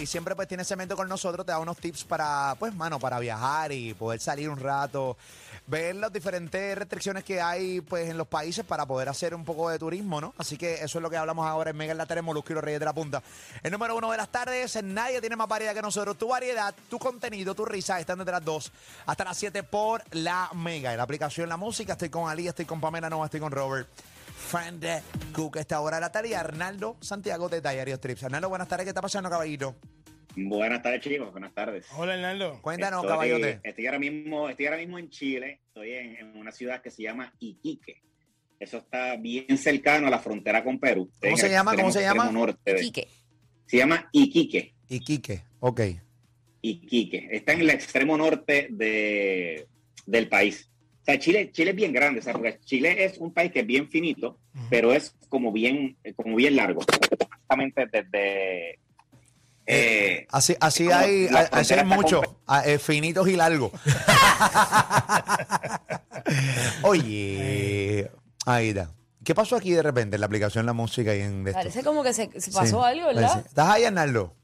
y siempre pues tiene cemento con nosotros, te da unos tips para, pues, mano, para viajar y poder salir un rato, ver las diferentes restricciones que hay, pues, en los países para poder hacer un poco de turismo, ¿no? Así que eso es lo que hablamos ahora en Mega en la Tele, Molusco y los Reyes de la Punta. El número uno de las tardes, nadie tiene más variedad que nosotros. Tu variedad, tu contenido, tu risa están desde las 2 hasta las 7 por la Mega. En la aplicación La Música, estoy con Ali, estoy con Pamela Nova, estoy con Robert. Friend Cook, esta hora de la tarde, Arnaldo Santiago de Diario Trips. Arnaldo, buenas tardes, ¿qué está pasando, caballito? Buenas tardes, chicos. Buenas tardes. Hola, Hernando. Cuéntanos, Estoy- caballote. Estoy ahora mismo, estoy ahora mismo en Chile. Estoy en, en una ciudad que se llama Iquique. Eso está bien cercano a la frontera con Perú. ¿Cómo en se llama? ¿Cómo se llama? extremo norte de- Quique. Se llama Iquique. Iquique, ok. Iquique. Está en el extremo norte de, del país. O sea, Chile, Chile es bien grande, o sea, porque Chile es un país que es bien finito, pero es como bien, como bien largo. Exactamente desde eh, Así, así Como hay, la así hay muchos, finitos y largos. Oye, ahí está. ¿Qué pasó aquí de repente en la aplicación La Música y en esto? Parece como que se, se pasó Sí, algo, ¿verdad? parece. ¿Estás ahí, Arnaldo?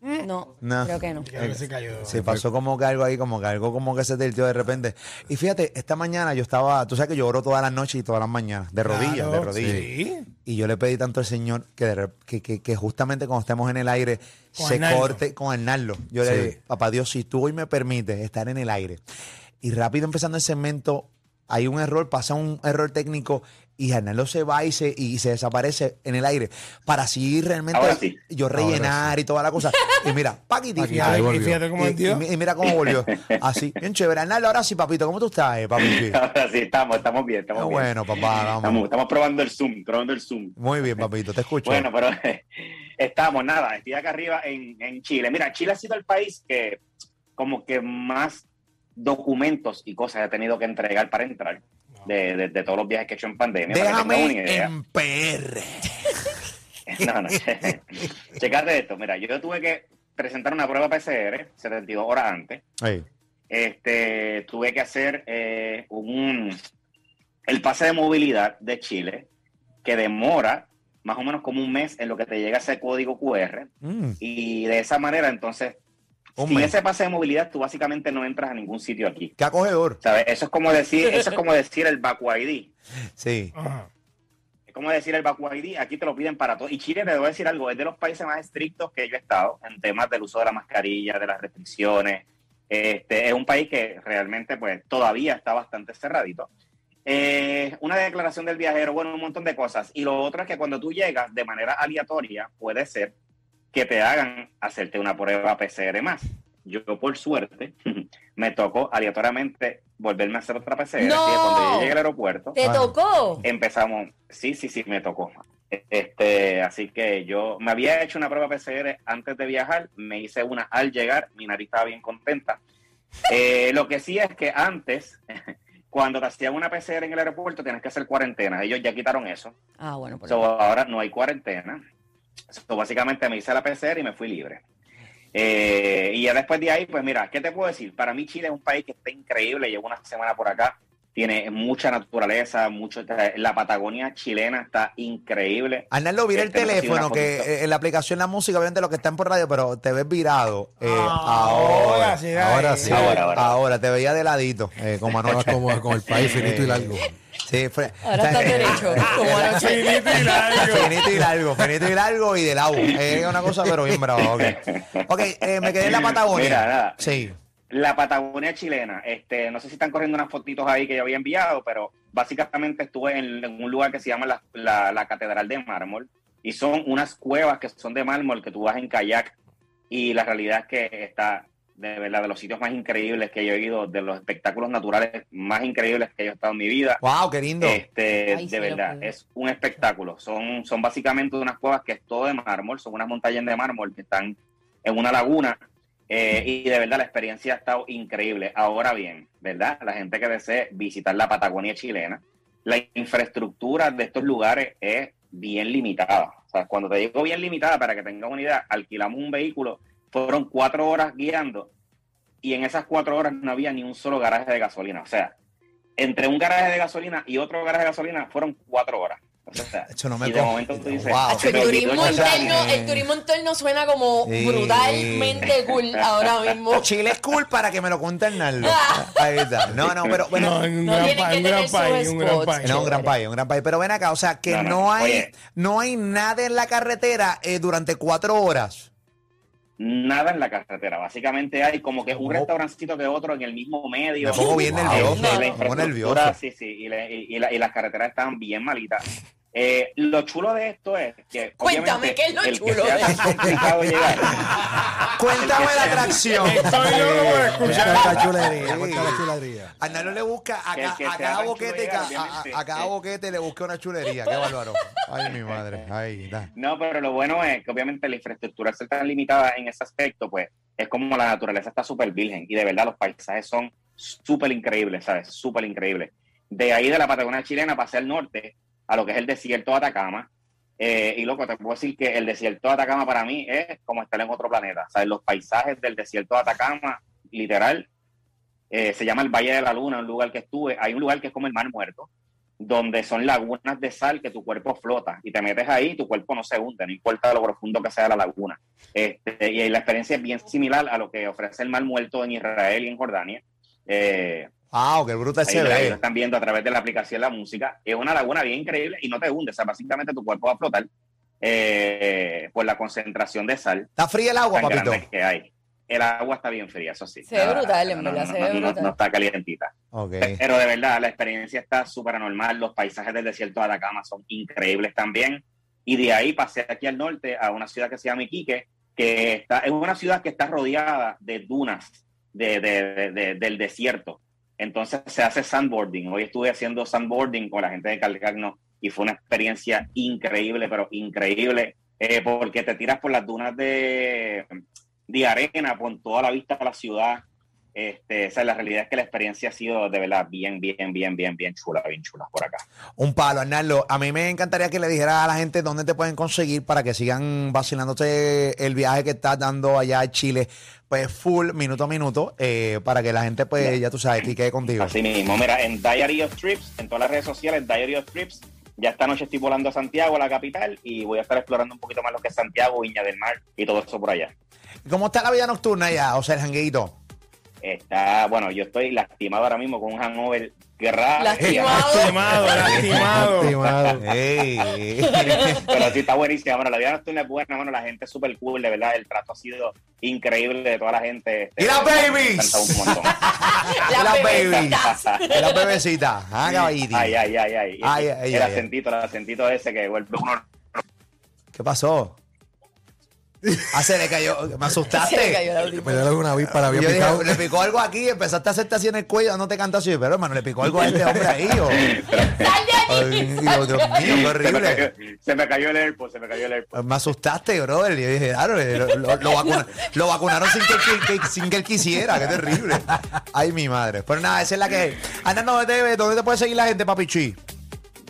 No, No. creo que no. Creo que se cayó. Se pasó como que algo ahí, como que algo como que se tiltió de repente. Y fíjate, esta mañana yo estaba, tú sabes que yo oro todas las noches y todas las mañanas, de rodillas, Claro, de rodillas. Sí. Y yo le pedí tanto al Señor que, de que, que- que justamente cuando estemos en el aire Con se Arnaldo. corte con Arnaldo. Yo le dije, papá Dios, si tú hoy me permites estar en el aire. Y rápido empezando el segmento, hay un error, pasa un error técnico y Arnaldo se va y se, y se desaparece en el aire para así realmente Ahora sí. yo rellenar y toda la cosa. Y mira, paquiti, Y fíjate, y fíjate cómo y, y- y mira cómo volvió. Así, bien chévere. Arnaldo, ahora sí, papito, ¿cómo tú estás, eh, papi? ahora sí, estamos, estamos bien, estamos Ah, bien. bueno, papá, vamos. Estamos, estamos probando el Zoom, probando el Zoom. Muy bien, papito, te escucho. Bueno, pero estamos, nada, estoy acá arriba en, en Chile. Mira, Chile ha sido el país que como que más documentos y cosas he tenido que entregar para entrar de, de- de todos los viajes que he hecho en pandemia. para que tengan una Déjame idea. en PR. No, no. Checate esto, mira, yo tuve que presentar una prueba PCR 72 horas antes. Ey, Este, tuve que hacer eh, un el pase de movilidad de Chile que demora más o menos como un mes en lo que te llega ese código QR mm, y de esa manera entonces Un sin mes. ese pase de movilidad tú básicamente no entras a ningún sitio aquí. Qué acogedor. ¿Sabes? Eso es como decir, eso es como decir el Bacu ID. Sí. Ajá. Es como decir el Bacu ID, aquí te lo piden para todo. Y Chile, te a decir algo, es de los países más estrictos que yo he estado en temas del uso de la mascarilla, de las restricciones. Este, es un país que realmente pues todavía está bastante cerradito. Eh, una declaración del viajero, bueno, un montón de cosas. Y lo otro es que cuando tú llegas de manera aleatoria, puede ser que te hagan hacerte una prueba PCR más. Yo, por suerte, me tocó aleatoriamente volverme a hacer otra PCR. ¡No! Así que cuando yo llegué al aeropuerto, ¿Te Ah. tocó? empezamos, sí, sí, sí, me tocó. Este, así que yo me había hecho una prueba PCR antes de viajar, me hice una al llegar, mi nariz estaba bien contenta. Eh, lo que sí es que antes, cuando te hacían una PCR en el aeropuerto, tienes que hacer cuarentena. Ellos ya quitaron eso. Ah, bueno, por So, ahora no hay cuarentena. So, básicamente me hice la PCR y me fui libre. Eh, y ya después de ahí, pues mira, ¿qué te puedo decir? Para mí Chile es un país que está increíble. Llevo una semana por acá. Tiene mucha naturaleza, mucho. La Patagonia chilena está increíble. Arnaldo, mira el Este, no si teléfono, que eh, en la aplicación La Música, obviamente lo que están por radio, pero te ves virado. Eh, Ah, ahora, ahora sí, ahora sí. Ahora, ahora. ahora, te veía de ladito, eh, como anoche. como con el país finito y largo. Sí, fue- Ahora está derecho, como anoche. Finito y largo. Finito y largo, finito y largo y de lado. Es una cosa, pero bien brava. Ok, okay eh, me quedé en la Patagonia. Mira, nada. Sí. La Patagonia chilena, este, no sé si están corriendo unas fotitos ahí que yo había enviado, pero básicamente estuve en, en un lugar que se llama la, la- la Catedral de Mármol y son unas cuevas que son de mármol que tú vas en kayak y la realidad es que está de verdad de los sitios más increíbles que yo he ido, de los espectáculos naturales más increíbles que yo he estado en mi vida. Wow, qué lindo. Este, Ay, de verdad, es un espectáculo. Son, son básicamente unas cuevas que es todo de mármol, son unas montañas de mármol que están en una laguna. eh, y de verdad la experiencia ha estado increíble. Ahora bien, ¿verdad? La gente que desee visitar la Patagonia chilena, la infraestructura de estos lugares es bien limitada. O sea, cuando te digo bien limitada, para que tengas una idea, alquilamos un vehículo, fueron cuatro horas guiando y en esas cuatro horas no había ni un solo garaje de gasolina. O sea, entre un garaje de gasolina y otro garaje de gasolina fueron cuatro horas. O sea, Eso no me y de co- momento tú dices, Wow. "Ah, Acho, el turismo interno, sal". el turismo interno suena como Sí. brutalmente cool ahora mismo. Chile es cool para que me lo cuente Hernando. Ahí está. No, no, pero bueno. No, un No gran país, un gran país, un gran país. No, un gran país, un gran país. Pero ven acá, o sea, que no, No, no, hay oye. no hay nada en la carretera eh, durante cuatro horas. Nada en la carretera. Básicamente hay como que un restaurancito que otro en el mismo medio. Me pongo bien Wow. nervioso, la pongo nervioso. Sí, sí, y, la- y- y la- y las carreteras estaban bien malitas. Eh, lo chulo de esto es que. Cuéntame, ¿qué es lo el chulo de esto? Cuéntame la atracción. Estoy loco por escuchar. Cuenta la chulería, cuenta la chulería. Arnaldo le busca a, Que- ca- que a sea cada tan boquete, ca- a- a, obviamente. a cada Sí. boquete le busca una chulería. Qué bárbaro. Ay, mi madre. Ay, está. No, pero lo bueno es que obviamente la infraestructura al ser tan limitada en ese aspecto, pues es como la naturaleza está súper virgen y de verdad los paisajes son súper increíbles, ¿sabes? Súper increíbles. De ahí de la Patagonia chilena pasé al norte a lo que es el desierto de Atacama. Eh, y loco, te puedo decir que el desierto de Atacama para mí es como estar en otro planeta. ¿sabes? Los paisajes del desierto de Atacama, literal, eh, se llama el Valle de la Luna, un lugar que estuve. Hay un lugar que es como el Mar Muerto, donde son lagunas de sal que tu cuerpo flota y te metes ahí y tu cuerpo no se hunde, no importa lo profundo que sea la laguna. Este, y la experiencia es bien similar a lo que ofrece el Mar Muerto en Israel y en Jordania. Eh, Wow, qué bruta ahí, se ve. están viendo a través de la aplicación La Música. Es una laguna bien increíble y no te hunde, o sea, básicamente tu cuerpo va a flotar eh, por la concentración de sal Está fría el agua, papito. que hay. El agua está bien fría, eso sí. Se ve brutal, en verdad, se ve no- brutal. no está calientita. Ok. Pero de verdad, la experiencia está súper anormal. Los paisajes del desierto de Atacama son increíbles también. Y de ahí pasé aquí al norte a una ciudad que se llama Iquique, que está, es una ciudad que está rodeada de dunas de, de- de- de- del desierto. Entonces se hace sandboarding. Hoy estuve haciendo sandboarding con la gente de Calcagno y fue una experiencia increíble, pero increíble, eh, porque te tiras por las dunas de, arena, con toda la vista a la ciudad. Este, o sea, la realidad es que la experiencia ha sido de verdad bien, bien, bien, bien, bien chula, bien chula por acá. Un palo, Arnaldo. A mí me encantaría que le dijera a la gente dónde te pueden conseguir para que sigan vacilándote el viaje que estás dando allá a Chile, pues full, minuto a minuto, eh, para que la gente, pues, ya tú sabes, que quede contigo. Así mismo, mira, en Diary of Trips, en todas las redes sociales, Diary of Trips, ya esta noche estoy volando a Santiago, a la capital, y voy a estar explorando un poquito más lo que es Santiago, Viña del Mar y todo eso por allá. ¿Cómo está la vida nocturna allá? O sea, el jangueito. Está, bueno, yo estoy lastimado ahora mismo con un hangover grave. Lastimado. Lastimado, lastimado. Estimado. Ey. Pero sí está buenísima. Bueno, la vida nocturna es buena, bueno, la gente es súper cool, de verdad. El trato ha sido increíble de toda la gente. Este, ¡Y montón. Las Las bebecitas. babies. La bebecita. Ah, caballito. Ay, ay, ay, ay. Ay, ay, el ay, acentito, el acentito ese que vuelve uno. ¿Qué pasó? Ah, se le cayó. Me asustaste. Se le cayó audífono. Me dio la Yo dije, picado. le picó algo aquí, empezaste a hacerte así en el cuello, no te cantas así, pero hermano, le picó algo a este hombre ahí. O... ¡Sal de Ay, aquí! Dios, Dios mío, qué Se me, horrible. cayó, se me cayó el AirPod, se me cayó el AirPod. Me asustaste, brother. Y yo dije, claro, lo, lo- lo vacuna- lo vacunaron sin que, él- que- que- sin que él quisiera. Qué terrible. Ay, mi madre. Pero nada, esa es la que. Anda, ¿dónde te, dónde te puede seguir la gente, papichi?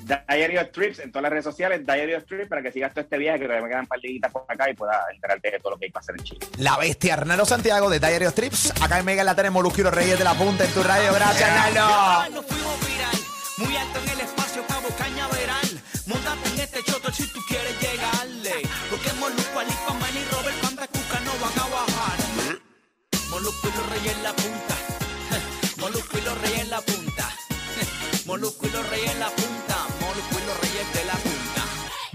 Diary of Trips en todas las redes sociales, Diary of Trips, para que sigas todo este viaje, que todavía me quedan un par de días por acá y puedas enterarte de todo lo que hay para hacer en Chile. La bestia, Arnaldo Santiago de Diary of Trips. Acá en Mega la tenemos los Reyes de la Punta en tu radio. Gracias, Arnaldo. Nos fuimos viral, muy alto en el